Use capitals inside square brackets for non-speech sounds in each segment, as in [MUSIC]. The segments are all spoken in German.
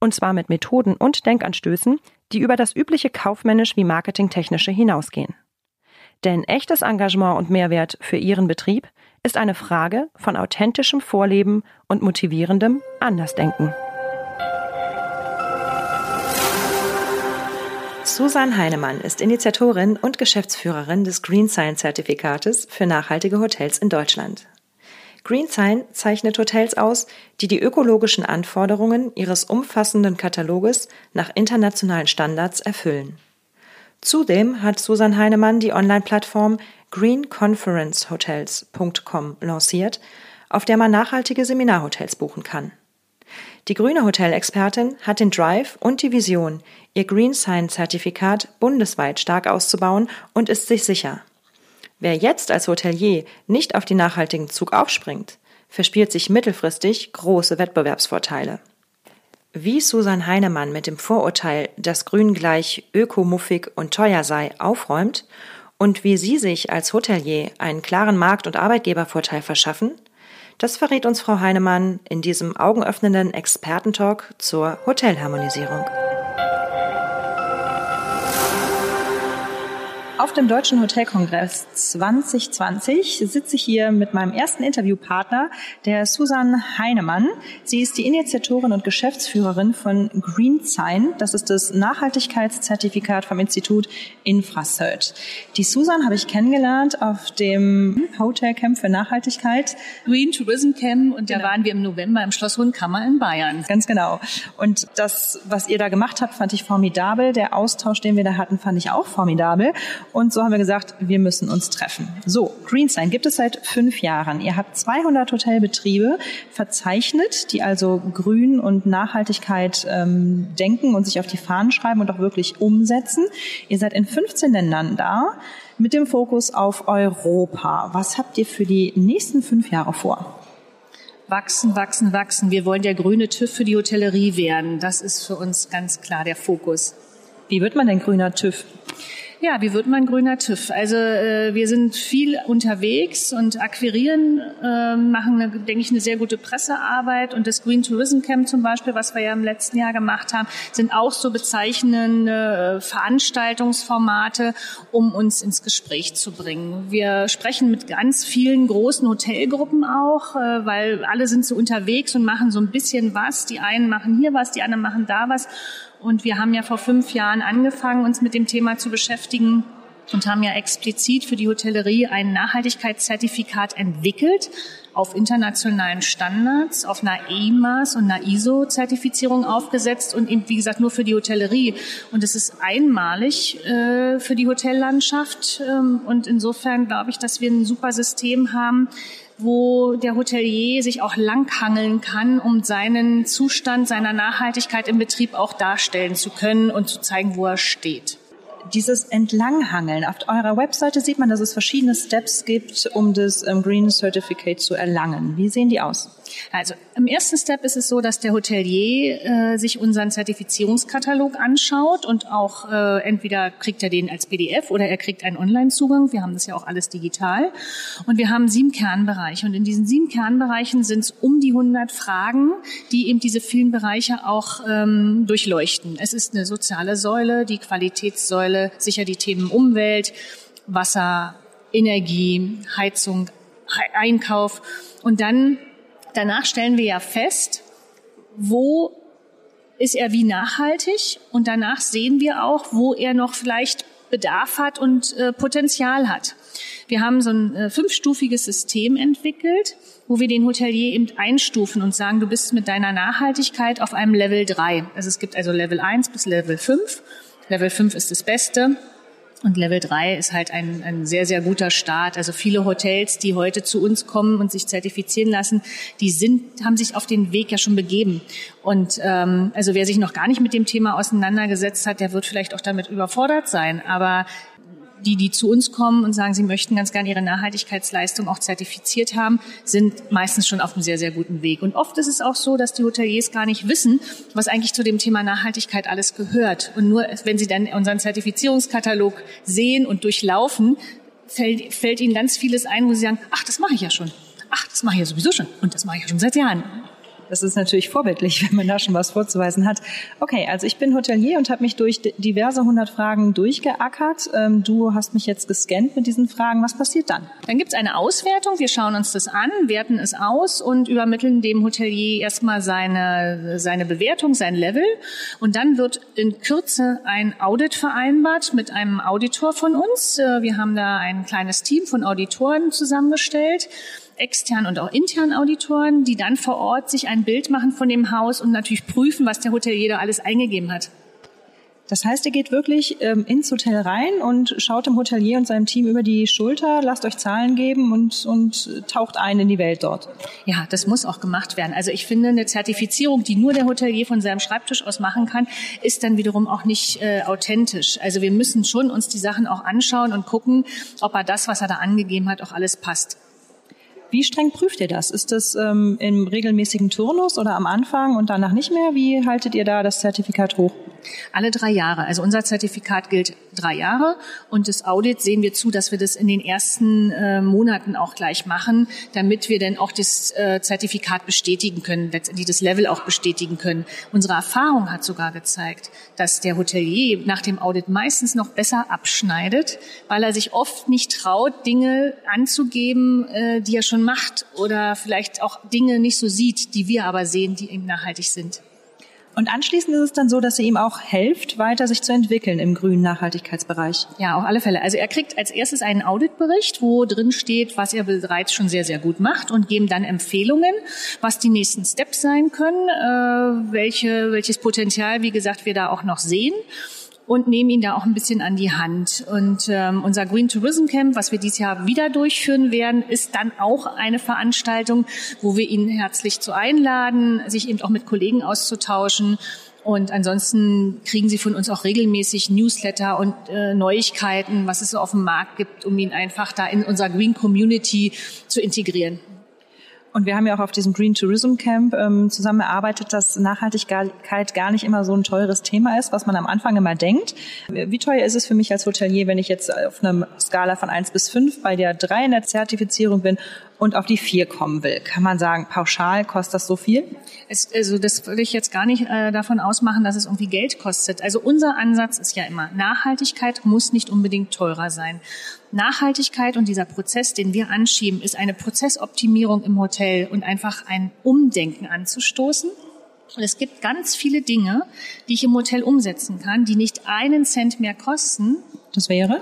Und zwar mit Methoden und Denkanstößen, die über das übliche kaufmännisch wie marketingtechnische hinausgehen. Denn echtes Engagement und Mehrwert für Ihren Betrieb ist eine Frage von authentischem Vorleben und motivierendem Andersdenken. Susan Heinemann ist Initiatorin und Geschäftsführerin des Green Science Zertifikates für nachhaltige Hotels in Deutschland. GreenSign zeichnet Hotels aus, die die ökologischen Anforderungen ihres umfassenden Kataloges nach internationalen Standards erfüllen. Zudem hat Susan Heinemann die Online-Plattform greenconferencehotels.com lanciert, auf der man nachhaltige Seminarhotels buchen kann. Die grüne Hotelexpertin hat den Drive und die Vision, ihr Green Sign Zertifikat bundesweit stark auszubauen und ist sich sicher, Wer jetzt als Hotelier nicht auf den nachhaltigen Zug aufspringt, verspielt sich mittelfristig große Wettbewerbsvorteile. Wie Susan Heinemann mit dem Vorurteil, dass Grün gleich ökomuffig und teuer sei, aufräumt und wie Sie sich als Hotelier einen klaren Markt- und Arbeitgebervorteil verschaffen, das verrät uns Frau Heinemann in diesem augenöffnenden Expertentalk zur Hotelharmonisierung. Auf dem Deutschen Hotelkongress 2020 sitze ich hier mit meinem ersten Interviewpartner, der Susan Heinemann. Sie ist die Initiatorin und Geschäftsführerin von GreenSign. Das ist das Nachhaltigkeitszertifikat vom Institut Infracert. Die Susan habe ich kennengelernt auf dem Hotelcamp für Nachhaltigkeit. Green Tourism Camp und genau. da waren wir im November im Schloss Hundkammer in Bayern. Ganz genau. Und das, was ihr da gemacht habt, fand ich formidabel. Der Austausch, den wir da hatten, fand ich auch formidabel. Und so haben wir gesagt, wir müssen uns treffen. So, Greensign gibt es seit fünf Jahren. Ihr habt 200 Hotelbetriebe verzeichnet, die also Grün und Nachhaltigkeit ähm, denken und sich auf die Fahnen schreiben und auch wirklich umsetzen. Ihr seid in 15 Ländern da mit dem Fokus auf Europa. Was habt ihr für die nächsten fünf Jahre vor? Wachsen, wachsen, wachsen. Wir wollen der grüne TÜV für die Hotellerie werden. Das ist für uns ganz klar der Fokus. Wie wird man denn grüner TÜV? Ja, wie wird man grüner TÜV? Also äh, wir sind viel unterwegs und akquirieren, äh, machen, eine, denke ich, eine sehr gute Pressearbeit. Und das Green Tourism Camp zum Beispiel, was wir ja im letzten Jahr gemacht haben, sind auch so bezeichnende äh, Veranstaltungsformate, um uns ins Gespräch zu bringen. Wir sprechen mit ganz vielen großen Hotelgruppen auch, äh, weil alle sind so unterwegs und machen so ein bisschen was. Die einen machen hier was, die anderen machen da was. Und wir haben ja vor fünf Jahren angefangen, uns mit dem Thema zu beschäftigen und haben ja explizit für die Hotellerie ein Nachhaltigkeitszertifikat entwickelt auf internationalen Standards, auf einer EMAS und einer ISO-Zertifizierung aufgesetzt und eben, wie gesagt, nur für die Hotellerie. Und es ist einmalig äh, für die Hotellandschaft. Ähm, und insofern glaube ich, dass wir ein super System haben, wo der Hotelier sich auch langhangeln kann, um seinen Zustand seiner Nachhaltigkeit im Betrieb auch darstellen zu können und zu zeigen, wo er steht dieses Entlanghangeln. Auf eurer Webseite sieht man, dass es verschiedene Steps gibt, um das ähm, Green Certificate zu erlangen. Wie sehen die aus? Also im ersten Step ist es so, dass der Hotelier äh, sich unseren Zertifizierungskatalog anschaut und auch äh, entweder kriegt er den als PDF oder er kriegt einen Online-Zugang. Wir haben das ja auch alles digital. Und wir haben sieben Kernbereiche. Und in diesen sieben Kernbereichen sind es um die 100 Fragen, die eben diese vielen Bereiche auch ähm, durchleuchten. Es ist eine soziale Säule, die Qualitätssäule, sicher die Themen Umwelt, Wasser, Energie, Heizung, Einkauf. Und dann, danach stellen wir ja fest, wo ist er wie nachhaltig und danach sehen wir auch, wo er noch vielleicht Bedarf hat und äh, Potenzial hat. Wir haben so ein äh, fünfstufiges System entwickelt, wo wir den Hotelier eben einstufen und sagen, du bist mit deiner Nachhaltigkeit auf einem Level drei. Also es gibt also Level eins bis Level fünf. Level fünf ist das Beste. Und Level 3 ist halt ein, ein sehr, sehr guter Start. Also viele Hotels, die heute zu uns kommen und sich zertifizieren lassen, die sind, haben sich auf den Weg ja schon begeben. Und ähm, also wer sich noch gar nicht mit dem Thema auseinandergesetzt hat, der wird vielleicht auch damit überfordert sein. Aber die, die zu uns kommen und sagen, sie möchten ganz gerne ihre Nachhaltigkeitsleistung auch zertifiziert haben, sind meistens schon auf einem sehr, sehr guten Weg. Und oft ist es auch so, dass die Hoteliers gar nicht wissen, was eigentlich zu dem Thema Nachhaltigkeit alles gehört. Und nur wenn sie dann unseren Zertifizierungskatalog sehen und durchlaufen, fällt, fällt ihnen ganz vieles ein, wo sie sagen, ach, das mache ich ja schon. Ach, das mache ich ja sowieso schon. Und das mache ich ja schon seit Jahren. Das ist natürlich vorbildlich, [LAUGHS] wenn man da schon was vorzuweisen hat. Okay, also ich bin Hotelier und habe mich durch diverse hundert Fragen durchgeackert. Ähm, du hast mich jetzt gescannt mit diesen Fragen. Was passiert dann? Dann gibt es eine Auswertung. Wir schauen uns das an, werten es aus und übermitteln dem Hotelier erstmal seine, seine Bewertung, sein Level. Und dann wird in Kürze ein Audit vereinbart mit einem Auditor von uns. Äh, wir haben da ein kleines Team von Auditoren zusammengestellt externen und auch internen Auditoren, die dann vor Ort sich ein Bild machen von dem Haus und natürlich prüfen, was der Hotelier da alles eingegeben hat. Das heißt, ihr geht wirklich ähm, ins Hotel rein und schaut dem Hotelier und seinem Team über die Schulter, lasst euch Zahlen geben und, und taucht ein in die Welt dort. Ja, das muss auch gemacht werden. Also ich finde, eine Zertifizierung, die nur der Hotelier von seinem Schreibtisch aus machen kann, ist dann wiederum auch nicht äh, authentisch. Also wir müssen schon uns die Sachen auch anschauen und gucken, ob er das, was er da angegeben hat, auch alles passt. Wie streng prüft ihr das? Ist das ähm, im regelmäßigen Turnus oder am Anfang und danach nicht mehr? Wie haltet ihr da das Zertifikat hoch? Alle drei Jahre. Also unser Zertifikat gilt drei Jahre und das Audit sehen wir zu, dass wir das in den ersten äh, Monaten auch gleich machen, damit wir dann auch das äh, Zertifikat bestätigen können, letztendlich das Level auch bestätigen können. Unsere Erfahrung hat sogar gezeigt, dass der Hotelier nach dem Audit meistens noch besser abschneidet, weil er sich oft nicht traut, Dinge anzugeben, äh, die er schon macht oder vielleicht auch Dinge nicht so sieht, die wir aber sehen, die eben nachhaltig sind. Und anschließend ist es dann so, dass ihr ihm auch helft, weiter sich zu entwickeln im grünen Nachhaltigkeitsbereich. Ja, auf alle Fälle. Also er kriegt als erstes einen Auditbericht, wo drin steht, was er bereits schon sehr, sehr gut macht und geben dann Empfehlungen, was die nächsten Steps sein können, äh, welche, welches Potenzial, wie gesagt, wir da auch noch sehen und nehmen ihn da auch ein bisschen an die Hand. Und ähm, unser Green Tourism Camp, was wir dieses Jahr wieder durchführen werden, ist dann auch eine Veranstaltung, wo wir ihn herzlich zu einladen, sich eben auch mit Kollegen auszutauschen. Und ansonsten kriegen Sie von uns auch regelmäßig Newsletter und äh, Neuigkeiten, was es so auf dem Markt gibt, um ihn einfach da in unserer Green Community zu integrieren. Und wir haben ja auch auf diesem Green Tourism Camp ähm, zusammen erarbeitet, dass Nachhaltigkeit gar nicht immer so ein teures Thema ist, was man am Anfang immer denkt. Wie teuer ist es für mich als Hotelier, wenn ich jetzt auf einer Skala von eins bis fünf bei der drei in der Zertifizierung bin und auf die vier kommen will? Kann man sagen, pauschal kostet das so viel? Es, also das würde ich jetzt gar nicht äh, davon ausmachen, dass es irgendwie Geld kostet. Also unser Ansatz ist ja immer, Nachhaltigkeit muss nicht unbedingt teurer sein. Nachhaltigkeit und dieser Prozess, den wir anschieben, ist eine Prozessoptimierung im Hotel und einfach ein Umdenken anzustoßen. Und es gibt ganz viele Dinge, die ich im Hotel umsetzen kann, die nicht einen Cent mehr kosten. Das wäre?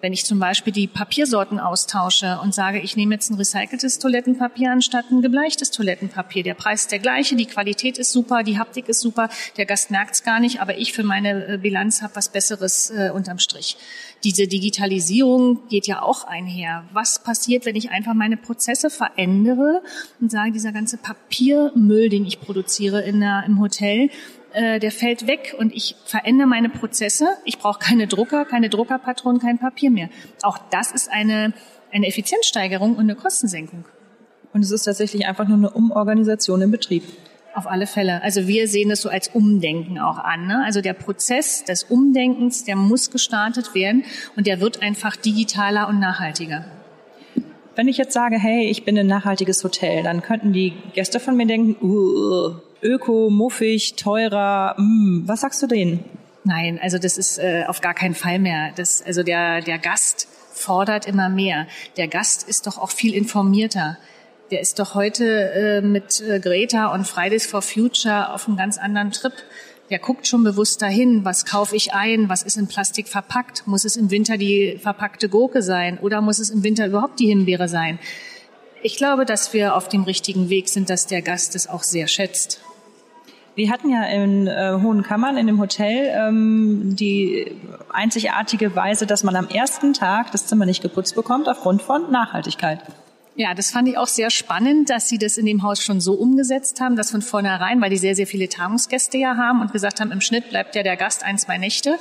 Wenn ich zum Beispiel die Papiersorten austausche und sage, ich nehme jetzt ein recyceltes Toilettenpapier anstatt ein gebleichtes Toilettenpapier. Der Preis ist der gleiche, die Qualität ist super, die Haptik ist super, der Gast merkt es gar nicht, aber ich für meine äh, Bilanz habe was Besseres äh, unterm Strich. Diese Digitalisierung geht ja auch einher. Was passiert, wenn ich einfach meine Prozesse verändere und sage, dieser ganze Papiermüll, den ich produziere in der, im Hotel, äh, der fällt weg und ich verändere meine Prozesse. Ich brauche keine Drucker, keine Druckerpatronen, kein Papier mehr. Auch das ist eine, eine Effizienzsteigerung und eine Kostensenkung. Und es ist tatsächlich einfach nur eine Umorganisation im Betrieb. Auf alle Fälle. Also wir sehen das so als Umdenken auch an. Ne? Also der Prozess des Umdenkens, der muss gestartet werden und der wird einfach digitaler und nachhaltiger. Wenn ich jetzt sage, hey, ich bin ein nachhaltiges Hotel, dann könnten die Gäste von mir denken, uh, öko, muffig, teurer. Mm, was sagst du denen? Nein, also das ist äh, auf gar keinen Fall mehr. Das, also der, der Gast fordert immer mehr. Der Gast ist doch auch viel informierter. Der ist doch heute äh, mit äh, Greta und Fridays for Future auf einem ganz anderen Trip. Der guckt schon bewusst dahin, was kaufe ich ein, was ist in Plastik verpackt. Muss es im Winter die verpackte Gurke sein oder muss es im Winter überhaupt die Himbeere sein? Ich glaube, dass wir auf dem richtigen Weg sind, dass der Gast es auch sehr schätzt. Wir hatten ja in äh, Hohen Kammern in dem Hotel ähm, die einzigartige Weise, dass man am ersten Tag das Zimmer nicht geputzt bekommt aufgrund von Nachhaltigkeit. Ja, das fand ich auch sehr spannend, dass Sie das in dem Haus schon so umgesetzt haben, dass von vornherein, weil die sehr, sehr viele Tagungsgäste ja haben und gesagt haben, im Schnitt bleibt ja der Gast ein, zwei Nächte,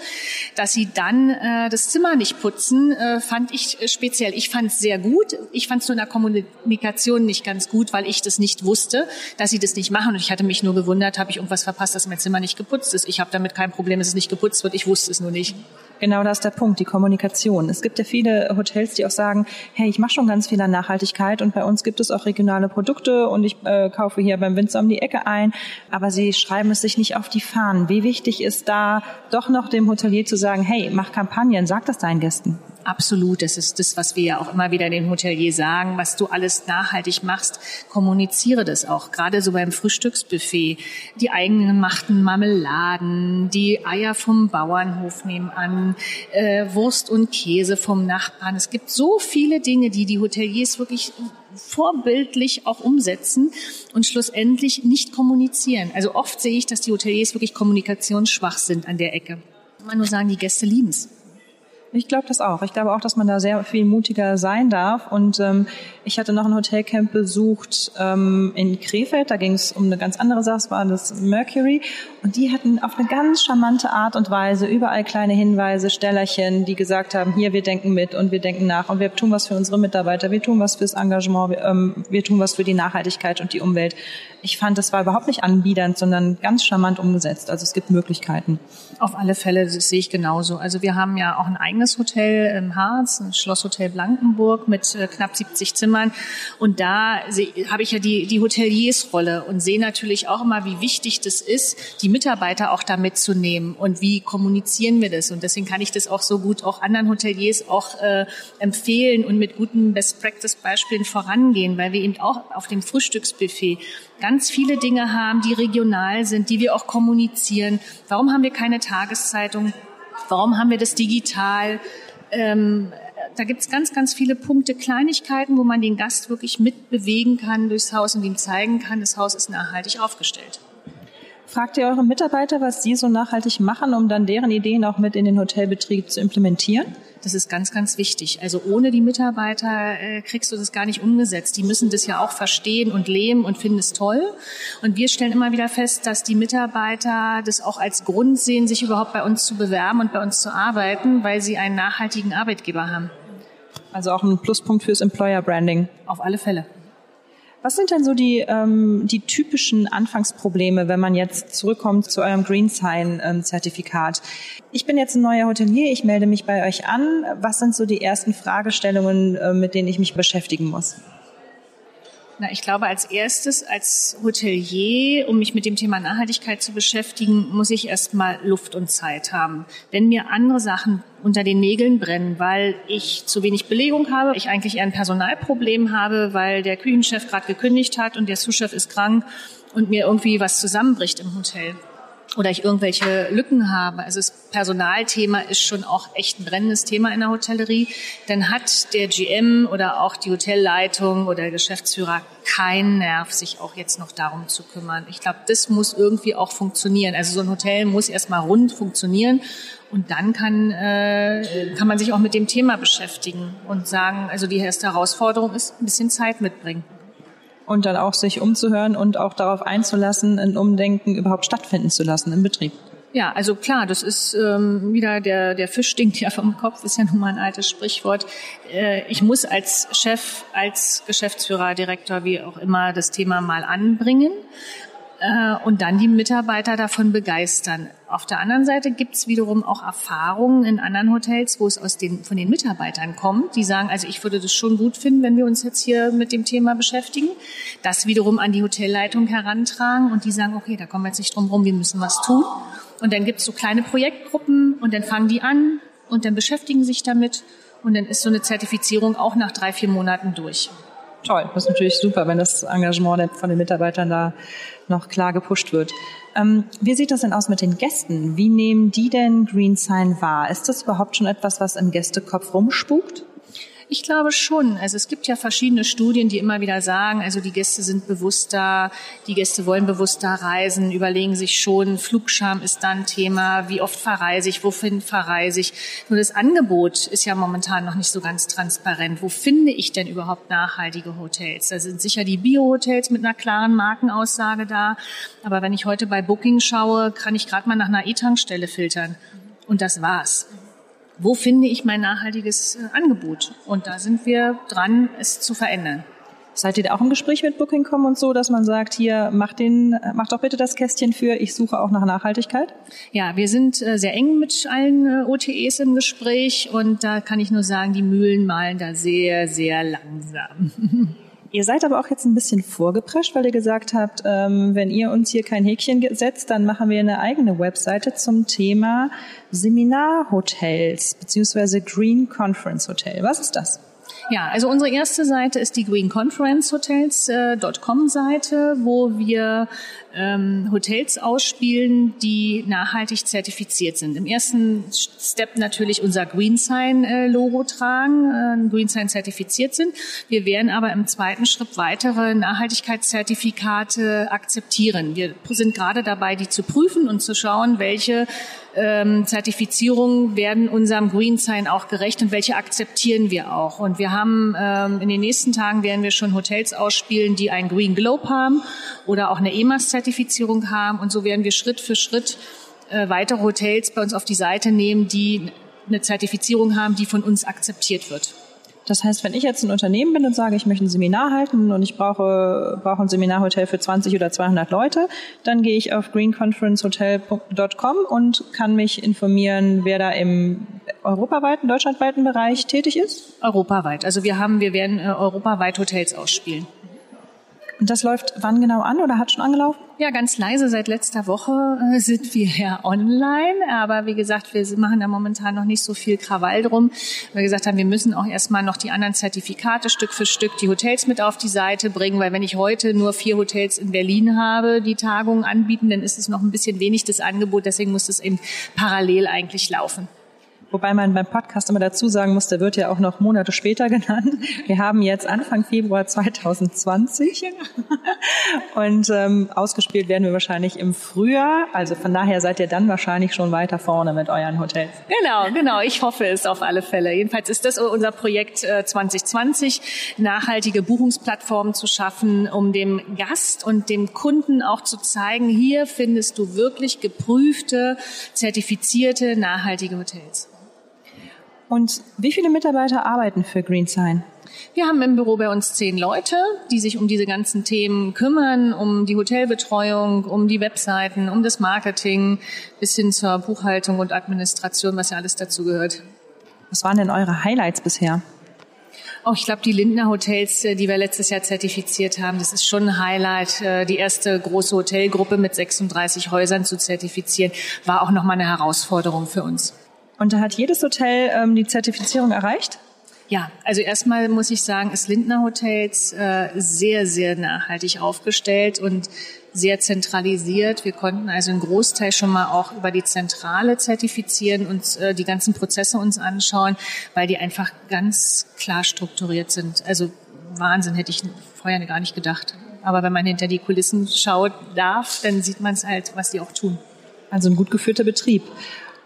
dass Sie dann äh, das Zimmer nicht putzen, äh, fand ich äh, speziell. Ich fand es sehr gut. Ich fand es nur in der Kommunikation nicht ganz gut, weil ich das nicht wusste, dass Sie das nicht machen. Und ich hatte mich nur gewundert, habe ich irgendwas verpasst, dass mein Zimmer nicht geputzt ist. Ich habe damit kein Problem, dass es nicht geputzt wird. Ich wusste es nur nicht. Genau das ist der Punkt, die Kommunikation. Es gibt ja viele Hotels, die auch sagen, hey, ich mache schon ganz viel an Nachhaltigkeit und bei uns gibt es auch regionale Produkte und ich äh, kaufe hier beim Winzer um die Ecke ein, aber sie schreiben es sich nicht auf die Fahnen. Wie wichtig ist da doch noch dem Hotelier zu sagen, hey, mach Kampagnen, sag das deinen Gästen. Absolut, das ist das, was wir ja auch immer wieder den Hotelier sagen, was du alles nachhaltig machst, kommuniziere das auch. Gerade so beim Frühstücksbuffet, die eigenen gemachten Marmeladen, die Eier vom Bauernhof nebenan, äh, Wurst und Käse vom Nachbarn. Es gibt so viele Dinge, die die Hoteliers wirklich vorbildlich auch umsetzen und schlussendlich nicht kommunizieren. Also oft sehe ich, dass die Hoteliers wirklich kommunikationsschwach sind an der Ecke. Kann nur sagen, die Gäste lieben es. Ich glaube das auch. Ich glaube auch, dass man da sehr viel mutiger sein darf. Und ähm, ich hatte noch ein Hotelcamp besucht ähm, in Krefeld. Da ging es um eine ganz andere Sache. Es war das Mercury. Und die hatten auf eine ganz charmante Art und Weise überall kleine Hinweise, Stellerchen, die gesagt haben, hier, wir denken mit und wir denken nach und wir tun was für unsere Mitarbeiter, wir tun was fürs Engagement, wir, ähm, wir tun was für die Nachhaltigkeit und die Umwelt. Ich fand, das war überhaupt nicht anbiedernd, sondern ganz charmant umgesetzt. Also es gibt Möglichkeiten. Auf alle Fälle, das sehe ich genauso. Also wir haben ja auch ein eigenes Hotel im Harz, ein Schlosshotel Blankenburg mit äh, knapp 70 Zimmern. Und da habe ich ja die, die Hoteliersrolle und sehe natürlich auch immer, wie wichtig das ist, die Mitarbeiter auch da mitzunehmen und wie kommunizieren wir das. Und deswegen kann ich das auch so gut auch anderen Hoteliers auch äh, empfehlen und mit guten Best-Practice-Beispielen vorangehen, weil wir eben auch auf dem Frühstücksbuffet ganz viele Dinge haben, die regional sind, die wir auch kommunizieren. Warum haben wir keine Tageszeitung? Warum haben wir das digital? Ähm, da gibt es ganz, ganz viele Punkte, Kleinigkeiten, wo man den Gast wirklich mitbewegen kann durchs Haus und ihm zeigen kann, das Haus ist nachhaltig aufgestellt. Fragt ihr eure Mitarbeiter, was sie so nachhaltig machen, um dann deren Ideen auch mit in den Hotelbetrieb zu implementieren? Das ist ganz, ganz wichtig. Also ohne die Mitarbeiter äh, kriegst du das gar nicht umgesetzt. Die müssen das ja auch verstehen und leben und finden es toll. Und wir stellen immer wieder fest, dass die Mitarbeiter das auch als Grund sehen, sich überhaupt bei uns zu bewerben und bei uns zu arbeiten, weil sie einen nachhaltigen Arbeitgeber haben. Also auch ein Pluspunkt fürs Employer Branding. Auf alle Fälle. Was sind denn so die, ähm, die typischen Anfangsprobleme, wenn man jetzt zurückkommt zu eurem Green Sign ähm? Ich bin jetzt ein neuer Hotelier, ich melde mich bei euch an. Was sind so die ersten Fragestellungen, äh, mit denen ich mich beschäftigen muss? Na, ich glaube, als erstes, als Hotelier, um mich mit dem Thema Nachhaltigkeit zu beschäftigen, muss ich erstmal Luft und Zeit haben. Wenn mir andere Sachen unter den Nägeln brennen, weil ich zu wenig Belegung habe, ich eigentlich eher ein Personalproblem habe, weil der Küchenchef gerade gekündigt hat und der Sous-Chef ist krank und mir irgendwie was zusammenbricht im Hotel oder ich irgendwelche Lücken habe. Also das Personalthema ist schon auch echt ein brennendes Thema in der Hotellerie. Dann hat der GM oder auch die Hotelleitung oder der Geschäftsführer keinen Nerv, sich auch jetzt noch darum zu kümmern. Ich glaube, das muss irgendwie auch funktionieren. Also so ein Hotel muss erstmal rund funktionieren und dann kann, äh, kann man sich auch mit dem Thema beschäftigen und sagen, also die erste Herausforderung ist, ein bisschen Zeit mitbringen und dann auch sich umzuhören und auch darauf einzulassen, ein Umdenken überhaupt stattfinden zu lassen im Betrieb. Ja, also klar, das ist ähm, wieder der, der Fisch stinkt ja vom Kopf, ist ja nun mal ein altes Sprichwort. Äh, ich muss als Chef, als Geschäftsführer, Direktor, wie auch immer, das Thema mal anbringen und dann die Mitarbeiter davon begeistern. Auf der anderen Seite gibt's wiederum auch Erfahrungen in anderen Hotels, wo es aus den, von den Mitarbeitern kommt, die sagen, also ich würde das schon gut finden, wenn wir uns jetzt hier mit dem Thema beschäftigen, das wiederum an die Hotelleitung herantragen und die sagen, okay, da kommen wir jetzt nicht drum rum, wir müssen was tun. Und dann gibt's so kleine Projektgruppen und dann fangen die an und dann beschäftigen sich damit und dann ist so eine Zertifizierung auch nach drei, vier Monaten durch toll. Das ist natürlich super, wenn das Engagement von den Mitarbeitern da noch klar gepusht wird. Ähm, wie sieht das denn aus mit den Gästen? Wie nehmen die denn Green Sign wahr? Ist das überhaupt schon etwas, was im Gästekopf rumspukt? Ich glaube schon. Also es gibt ja verschiedene Studien, die immer wieder sagen, also die Gäste sind bewusster, die Gäste wollen bewusster reisen, überlegen sich schon, Flugscham ist dann Thema, wie oft verreise ich, wohin verreise ich. Nur das Angebot ist ja momentan noch nicht so ganz transparent. Wo finde ich denn überhaupt nachhaltige Hotels? Da sind sicher die Bio-Hotels mit einer klaren Markenaussage da. Aber wenn ich heute bei Booking schaue, kann ich gerade mal nach einer E-Tankstelle filtern. Und das war's wo finde ich mein nachhaltiges äh, Angebot? Und da sind wir dran, es zu verändern. Seid ihr da auch im Gespräch mit Booking.com und so, dass man sagt, hier, mach den, äh, mach doch bitte das Kästchen für, ich suche auch nach Nachhaltigkeit? Ja, wir sind äh, sehr eng mit allen OTEs im Gespräch und da kann ich nur sagen, die Mühlen malen da sehr, sehr langsam. [LAUGHS] Ihr seid aber auch jetzt ein bisschen vorgeprescht, weil ihr gesagt habt, ähm, wenn ihr uns hier kein Häkchen setzt, dann machen wir eine eigene Webseite zum Thema Seminarhotels beziehungsweise Green Conference Hotel. Was ist das? Ja, also unsere erste Seite ist die Green Conference Hotels.com äh, Seite, wo wir ähm, Hotels ausspielen, die nachhaltig zertifiziert sind. Im ersten Step natürlich unser Green Sign äh, tragen, äh, Green Sign zertifiziert sind. Wir werden aber im zweiten Schritt weitere Nachhaltigkeitszertifikate akzeptieren. Wir sind gerade dabei, die zu prüfen und zu schauen, welche ähm, Zertifizierungen werden unserem Green Sign auch gerecht und welche akzeptieren wir auch. Und wir haben ähm, in den nächsten Tagen werden wir schon Hotels ausspielen, die ein Green Globe haben oder auch eine EMAS-Zertifizierung haben. Und so werden wir Schritt für Schritt äh, weitere Hotels bei uns auf die Seite nehmen, die eine Zertifizierung haben, die von uns akzeptiert wird. Das heißt, wenn ich jetzt ein Unternehmen bin und sage, ich möchte ein Seminar halten und ich brauche, brauche ein Seminarhotel für 20 oder 200 Leute, dann gehe ich auf greenconferencehotel.com und kann mich informieren, wer da im europaweiten, deutschlandweiten Bereich tätig ist? Europaweit. Also wir haben, wir werden äh, europaweit Hotels ausspielen. Und das läuft wann genau an oder hat schon angelaufen? Ja, ganz leise. Seit letzter Woche äh, sind wir [LAUGHS] ja online. Aber wie gesagt, wir machen da momentan noch nicht so viel Krawall drum. Weil wir gesagt haben, wir müssen auch erstmal noch die anderen Zertifikate Stück für Stück die Hotels mit auf die Seite bringen. Weil wenn ich heute nur vier Hotels in Berlin habe, die Tagungen anbieten, dann ist es noch ein bisschen wenig das Angebot. Deswegen muss es eben parallel eigentlich laufen. Wobei man beim Podcast immer dazu sagen muss, der wird ja auch noch Monate später [LAUGHS] genannt. Wir haben jetzt Anfang Februar 2020 [LAUGHS] und ähm, ausgespielt werden wir wahrscheinlich im Frühjahr. Also von daher seid ihr dann wahrscheinlich schon weiter vorne mit euren Hotels. Genau, genau. Ich hoffe es auf alle Fälle. Jedenfalls ist das unser Projekt äh, 2020, nachhaltige Buchungsplattformen zu schaffen, um dem Gast und dem Kunden auch zu zeigen, hier findest du wirklich geprüfte, zertifizierte, nachhaltige Hotels. Und wie viele Mitarbeiter arbeiten für GreenSign? Wir haben im Büro bei uns zehn Leute, die sich um diese ganzen Themen kümmern, um die Hotelbetreuung, um die Webseiten, um das Marketing bis hin zur Buchhaltung und Administration, was ja alles dazu gehört. Was waren denn eure Highlights bisher? Oh, ich glaube, die Lindner Hotels, äh, die wir letztes Jahr zertifiziert haben, das ist schon ein Highlight. Äh, die erste große Hotelgruppe mit 36 Häusern zu zertifizieren, war auch nochmal eine Herausforderung für uns. Und da hat jedes Hotel ähm, die Zertifizierung erreicht? Ja, also erstmal muss ich sagen, ist Lindner Hotels äh, sehr, sehr nachhaltig aufgestellt und sehr zentralisiert. Wir konnten also einen Großteil schon mal auch über die Zentrale zertifizieren und äh, die ganzen Prozesse uns anschauen, weil die einfach ganz klar strukturiert sind. Also Wahnsinn, hätte ich vorher gar nicht gedacht. Aber wenn man hinter die Kulissen schaut darf, dann sieht man es halt, was die auch tun. Also ein gut geführter Betrieb.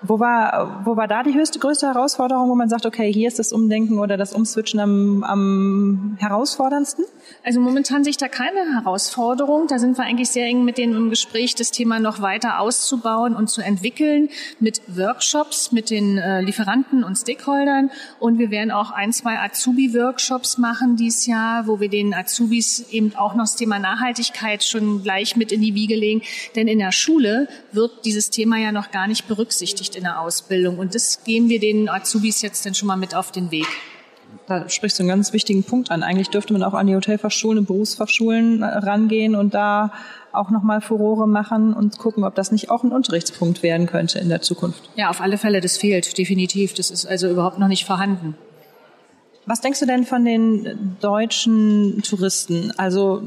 Wo war, wo war da die höchste, größte Herausforderung, wo man sagt, okay, hier ist das Umdenken oder das Umswitchen am, am herausforderndsten? Also momentan sehe ich da keine Herausforderung. Da sind wir eigentlich sehr eng mit denen im Gespräch, das Thema noch weiter auszubauen und zu entwickeln mit Workshops, mit den äh, Lieferanten und Stakeholdern. Und wir werden auch ein, zwei Azubi-Workshops machen dieses Jahr, wo wir den Azubis eben auch noch das Thema Nachhaltigkeit schon gleich mit in die Wiege legen. Denn in der Schule wird dieses Thema ja noch gar nicht berücksichtigt in der Ausbildung. Und das geben wir den Azubis jetzt dann schon mal mit auf den Weg. Da sprichst du einen ganz wichtigen Punkt an. Eigentlich dürfte man auch an die Hotelfachschulen und Berufsfachschulen äh, rangehen und da auch nochmal Furore machen und gucken, ob das nicht auch ein Unterrichtspunkt werden könnte in der Zukunft. Ja, auf alle Fälle, das fehlt definitiv. Das ist also überhaupt noch nicht vorhanden. Was denkst du denn von den deutschen Touristen? Also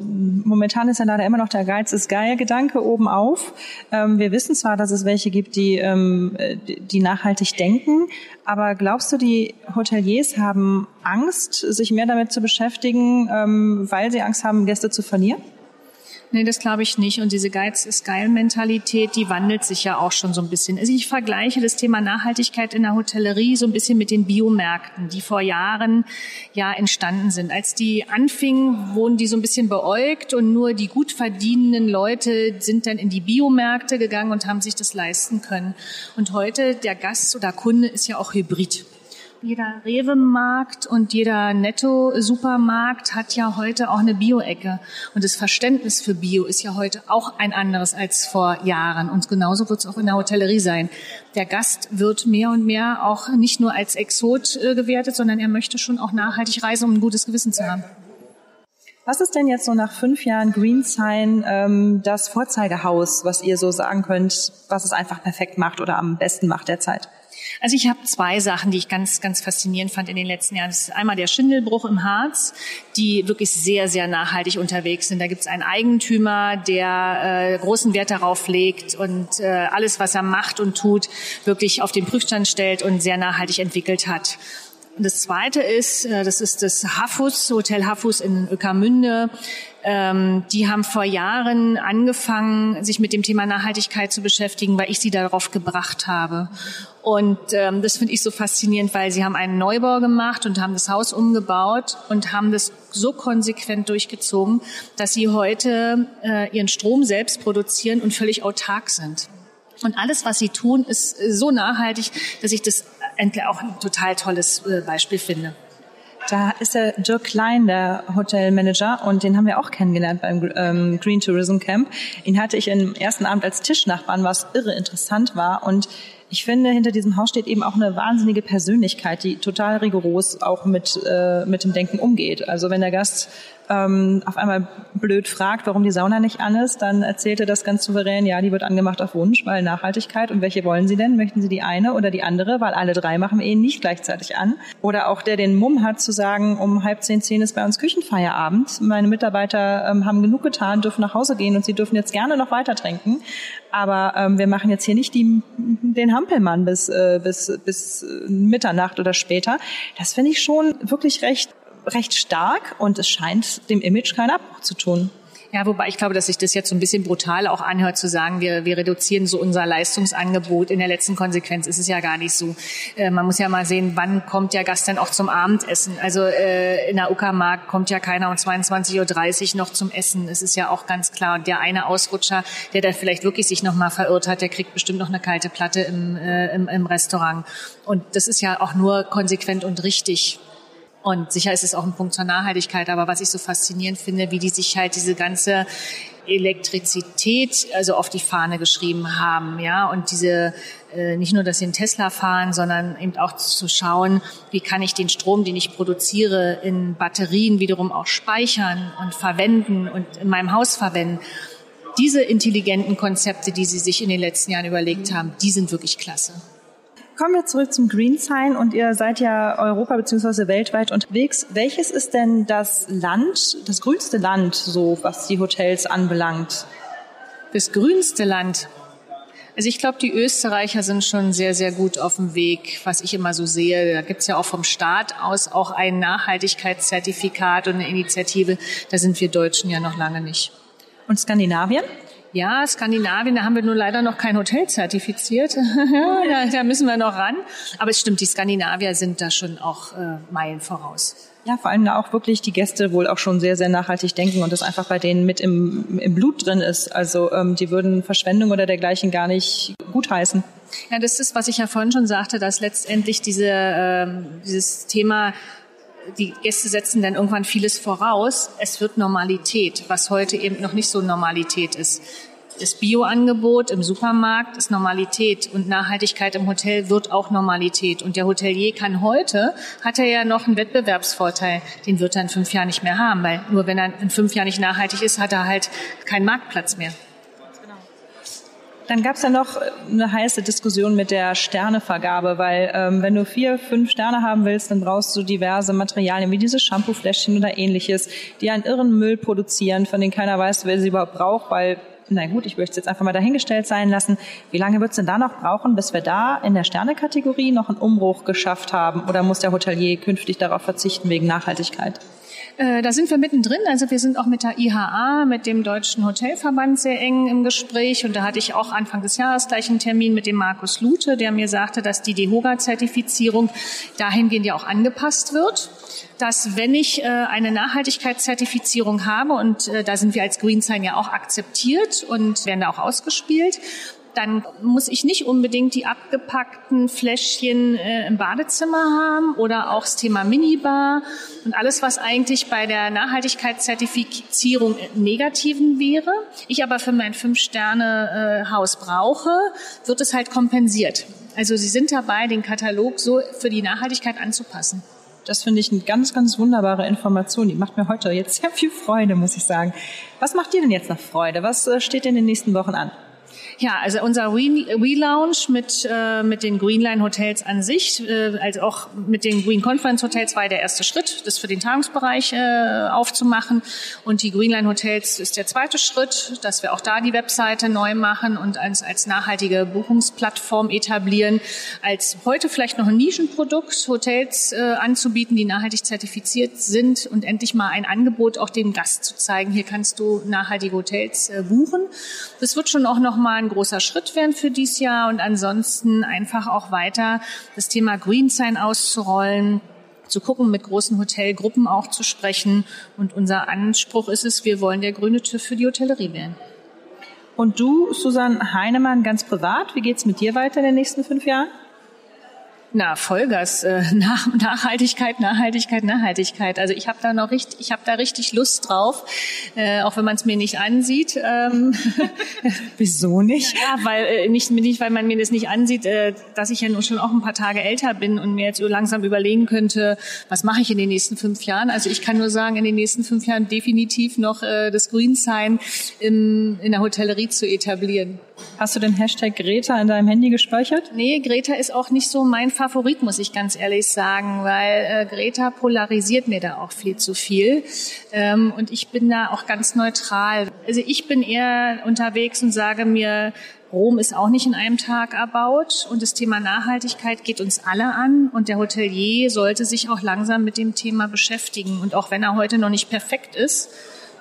momentan ist ja leider immer noch der Geiz ist geil Gedanke oben auf. Ähm, wir wissen zwar, dass es welche gibt, die, ähm, die nachhaltig denken, aber glaubst du, die Hoteliers haben Angst, sich mehr damit zu beschäftigen, ähm, weil sie Angst haben, Gäste zu verlieren? Nee, das glaube ich nicht. Und diese Geiz ist geil Mentalität, die wandelt sich ja auch schon so ein bisschen. Also ich vergleiche das Thema Nachhaltigkeit in der Hotellerie so ein bisschen mit den Biomärkten, die vor Jahren ja entstanden sind. Als die anfingen, wurden die so ein bisschen beäugt und nur die gut verdienenden Leute sind dann in die Biomärkte gegangen und haben sich das leisten können. Und heute der Gast oder Kunde ist ja auch hybrid. Jeder Rewe-Markt und jeder Netto-Supermarkt hat ja heute auch eine Bio-Ecke. Und das Verständnis für Bio ist ja heute auch ein anderes als vor Jahren. Und genauso wird es auch in der Hotellerie sein. Der Gast wird mehr und mehr auch nicht nur als Exot äh, gewertet, sondern er möchte schon auch nachhaltig reisen, um ein gutes Gewissen zu haben. Was ist denn jetzt so nach fünf Jahren Green Sign ähm, das Vorzeigehaus, was ihr so sagen könnt, was es einfach perfekt macht oder am besten macht derzeit? Also ich habe zwei Sachen, die ich ganz, ganz faszinierend fand in den letzten Jahren. Das ist einmal der Schindelbruch im Harz, die wirklich sehr, sehr nachhaltig unterwegs sind. Da gibt es einen Eigentümer, der äh, großen Wert darauf legt und äh, alles, was er macht und tut, wirklich auf den Prüfstand stellt und sehr nachhaltig entwickelt hat. Und das zweite ist, äh, das ist das Hafus, Hotel Hafus in Öckermünde. Ähm, die haben vor Jahren angefangen, sich mit dem Thema Nachhaltigkeit zu beschäftigen, weil ich sie darauf gebracht habe. Und ähm, das finde ich so faszinierend, weil sie haben einen Neubau gemacht und haben das Haus umgebaut und haben das so konsequent durchgezogen, dass sie heute äh, ihren Strom selbst produzieren und völlig autark sind. Und alles, was sie tun, ist so nachhaltig, dass ich das auch ein total tolles äh, Beispiel finde. Da ist der Dirk Klein, der Hotelmanager, und den haben wir auch kennengelernt beim ähm, Green Tourism Camp. Ihn hatte ich im ersten Abend als Tischnachbarn, was irre interessant war. Und ich finde, hinter diesem Haus steht eben auch eine wahnsinnige Persönlichkeit, die total rigoros auch mit, äh, mit dem Denken umgeht. Also wenn der Gast ähm, auf einmal blöd fragt, warum die Sauna nicht an ist, dann erzählt er das ganz souverän, ja, die wird angemacht auf Wunsch, weil Nachhaltigkeit. Und welche wollen Sie denn? Möchten Sie die eine oder die andere? Weil alle drei machen eh nicht gleichzeitig an. Oder auch der den Mumm hat zu sagen, um halb zehn, zehn ist bei uns Küchenfeierabend. Meine Mitarbeiter ähm, haben genug getan, dürfen nach Hause gehen und sie dürfen jetzt gerne noch weiter trinken. Aber ähm, wir machen jetzt hier nicht die, den Hampelmann bis, äh, bis, bis Mitternacht oder später. Das finde ich schon wirklich recht recht stark und es scheint dem Image keinen Abbruch zu tun. Ja, wobei ich glaube, dass sich das jetzt so ein bisschen brutal auch anhört, zu sagen, wir, wir reduzieren so unser Leistungsangebot. In der letzten Konsequenz ist es ja gar nicht so. Äh, man muss ja mal sehen, wann kommt der Gast denn auch zum Abendessen? Also äh, in der Uckermark kommt ja keiner um 22.30 Uhr noch zum Essen. Es ist ja auch ganz klar, der eine Ausrutscher, der da vielleicht wirklich sich nochmal verirrt hat, der kriegt bestimmt noch eine kalte Platte im, äh, im, im Restaurant. Und das ist ja auch nur konsequent und richtig. Und sicher ist es auch ein Punkt zur Nachhaltigkeit, aber was ich so faszinierend finde, wie die sich halt diese ganze Elektrizität also auf die Fahne geschrieben haben, ja, und diese äh, nicht nur, dass sie einen Tesla fahren, sondern eben auch zu schauen, wie kann ich den Strom, den ich produziere, in Batterien wiederum auch speichern und verwenden und in meinem Haus verwenden. Diese intelligenten Konzepte, die sie sich in den letzten Jahren überlegt haben, die sind wirklich klasse. Kommen wir zurück zum Green Sign und ihr seid ja Europa bzw. weltweit unterwegs. Welches ist denn das Land, das grünste Land, so was die Hotels anbelangt? Das grünste Land. Also ich glaube, die Österreicher sind schon sehr, sehr gut auf dem Weg, was ich immer so sehe. Da gibt's ja auch vom Staat aus auch ein Nachhaltigkeitszertifikat und eine Initiative. Da sind wir Deutschen ja noch lange nicht. Und Skandinavien? Ja, Skandinavien, da haben wir nur leider noch kein Hotel zertifiziert. [LAUGHS] da, da, müssen wir noch ran. Aber es stimmt, die Skandinavier sind da schon auch äh, Meilen voraus. Ja, vor allem da auch wirklich die Gäste wohl auch schon sehr, sehr nachhaltig denken und das einfach bei denen mit im, im Blut drin ist. Also ähm, die würden Verschwendung oder dergleichen gar nicht gutheißen. Ja, das ist, was ich ja vorhin schon sagte, dass letztendlich diese, ähm, dieses Thema die Gäste setzen dann irgendwann vieles voraus. Es wird Normalität, was heute eben noch nicht so Normalität ist. Das Bioangebot im Supermarkt ist Normalität und Nachhaltigkeit im Hotel wird auch Normalität. Und der Hotelier kann heute, hat er ja noch einen Wettbewerbsvorteil, den wird er in fünf Jahren nicht mehr haben, weil nur wenn er in fünf Jahren nicht nachhaltig ist, hat er halt keinen Marktplatz mehr. Dann gab es ja noch eine heiße Diskussion mit der Sternevergabe, weil ähm, wenn du vier, fünf Sterne haben willst, dann brauchst du diverse Materialien wie diese Shampoofläschchen oder ähnliches, die einen irren Müll produzieren, von denen keiner weiß, wer sie überhaupt braucht, weil na gut, ich möchte es jetzt einfach mal dahingestellt sein lassen. Wie lange wird es denn da noch brauchen, bis wir da in der Sternekategorie noch einen Umbruch geschafft haben? Oder muss der Hotelier künftig darauf verzichten wegen Nachhaltigkeit? Äh, da sind wir mittendrin. Also wir sind auch mit der IHA, mit dem Deutschen Hotelverband sehr eng im Gespräch. Und da hatte ich auch Anfang des Jahres gleich einen Termin mit dem Markus Lute, der mir sagte, dass die DEHOGA-Zertifizierung dahingehend ja auch angepasst wird dass wenn ich äh, eine Nachhaltigkeitszertifizierung habe und äh, da sind wir als Green Sign ja auch akzeptiert und werden da auch ausgespielt, dann muss ich nicht unbedingt die abgepackten Fläschchen äh, im Badezimmer haben oder auch das Thema Minibar und alles, was eigentlich bei der Nachhaltigkeitszertifizierung negativen wäre. Ich aber für mein Fünf-Sterne-Haus brauche, wird es halt kompensiert. Also Sie sind dabei, den Katalog so für die Nachhaltigkeit anzupassen. Das finde ich eine ganz, ganz wunderbare Information. Die macht mir heute jetzt sehr viel Freude, muss ich sagen. Was macht dir denn jetzt noch Freude? Was äh, steht in den nächsten Wochen an? Ja, also unser We-Lounge mit, äh, mit den Greenline Hotels an sich, äh, also auch mit den Green Conference Hotels war der erste Schritt, das für den Tagungsbereich äh, aufzumachen. Und die Greenline Hotels ist der zweite Schritt, dass wir auch da die Webseite neu machen und als, als nachhaltige Buchungsplattform etablieren, als heute vielleicht noch ein Nischenprodukt, Hotels äh, anzubieten, die nachhaltig zertifiziert sind und endlich mal ein Angebot auch dem Gast zu zeigen, hier kannst du nachhaltige Hotels äh, buchen. Das wird schon auch noch mal ein großer Schritt werden für dieses Jahr und ansonsten einfach auch weiter das Thema Green Sign auszurollen zu gucken, mit großen Hotelgruppen auch zu sprechen. Und unser Anspruch ist es, wir wollen der grüne TÜV für die Hotellerie werden. Und du, Susanne Heinemann, ganz privat, wie geht's mit dir weiter in den nächsten fünf Jahren? Na, Vollgas, äh, [LAUGHS] Nach Nachhaltigkeit, Nachhaltigkeit, Nachhaltigkeit. Also ich habe da noch richtig, ich habe da richtig Lust drauf, äh, auch wenn man es mir nicht ansieht. Ähm, [LAUGHS] Wieso nicht? Ja, weil äh, nicht, nicht, weil man mir das nicht ansieht, äh, dass ich ja nun schon auch ein paar Tage älter bin und mir jetzt so langsam überlegen könnte, was mache ich in den nächsten fünf Jahren. Also ich kann nur sagen, in den nächsten fünf Jahren definitiv noch äh, das Green Sign in, in der Hotellerie zu etablieren. Hast du den Hashtag Greta in deinem Handy gespeichert? Nee, Greta ist auch nicht so mein Favorit, muss ich ganz ehrlich sagen, weil äh, Greta polarisiert mir da auch viel zu viel. Ähm, und ich bin da auch ganz neutral. Also ich bin eher unterwegs und sage mir, Rom ist auch nicht in einem Tag erbaut und das Thema Nachhaltigkeit geht uns alle an und der Hotelier sollte sich auch langsam mit dem Thema beschäftigen. Und auch wenn er heute noch nicht perfekt ist,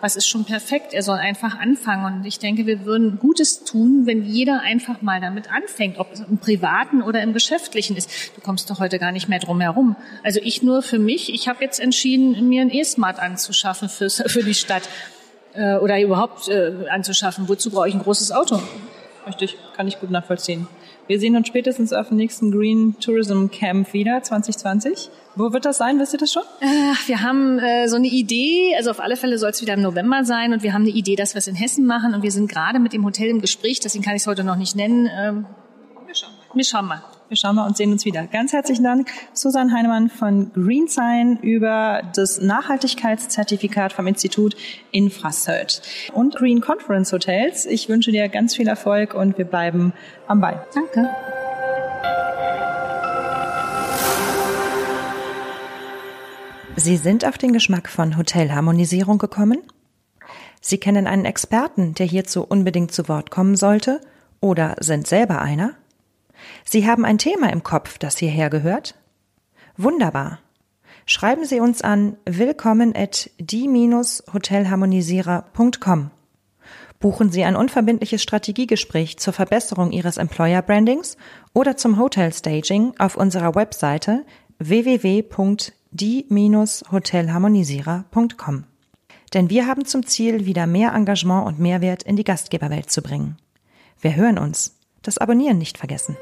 was ist schon perfekt? Er soll einfach anfangen. Und ich denke, wir würden Gutes tun, wenn jeder einfach mal damit anfängt, ob es im Privaten oder im Geschäftlichen ist. Du kommst doch heute gar nicht mehr drum herum. Also ich nur für mich, ich habe jetzt entschieden, mir ein E-Smart anzuschaffen für, für die Stadt äh, oder überhaupt äh, anzuschaffen. Wozu brauche ich ein großes Auto? Richtig, kann ich gut nachvollziehen. Wir sehen uns spätestens auf dem nächsten Green Tourism Camp wieder, 2020. Wo wird das sein? Wisst ihr das schon? Äh, wir haben äh, so eine Idee, also auf alle Fälle soll es wieder im November sein und wir haben eine Idee, dass wir es in Hessen machen und wir sind gerade mit dem Hotel im Gespräch, deswegen kann ich es heute noch nicht nennen. Ähm, wir schauen mal. Wir schauen mal. Wir schauen mal und sehen uns wieder. Ganz herzlichen Dank, Susanne Heinemann von GreenSign über das Nachhaltigkeitszertifikat vom Institut Infrasert und Green Conference Hotels. Ich wünsche dir ganz viel Erfolg und wir bleiben am Ball. Danke. Sie sind auf den Geschmack von Hotelharmonisierung gekommen? Sie kennen einen Experten, der hierzu unbedingt zu Wort kommen sollte? Oder sind selber einer? Sie haben ein Thema im Kopf, das hierher gehört? Wunderbar. Schreiben Sie uns an willkommen at die-hotelharmonisierer.com. Buchen Sie ein unverbindliches Strategiegespräch zur Verbesserung Ihres Employer Brandings oder zum Hotel Staging auf unserer Webseite www.die-hotelharmonisierer.com. Denn wir haben zum Ziel, wieder mehr Engagement und Mehrwert in die Gastgeberwelt zu bringen. Wir hören uns. Das Abonnieren nicht vergessen.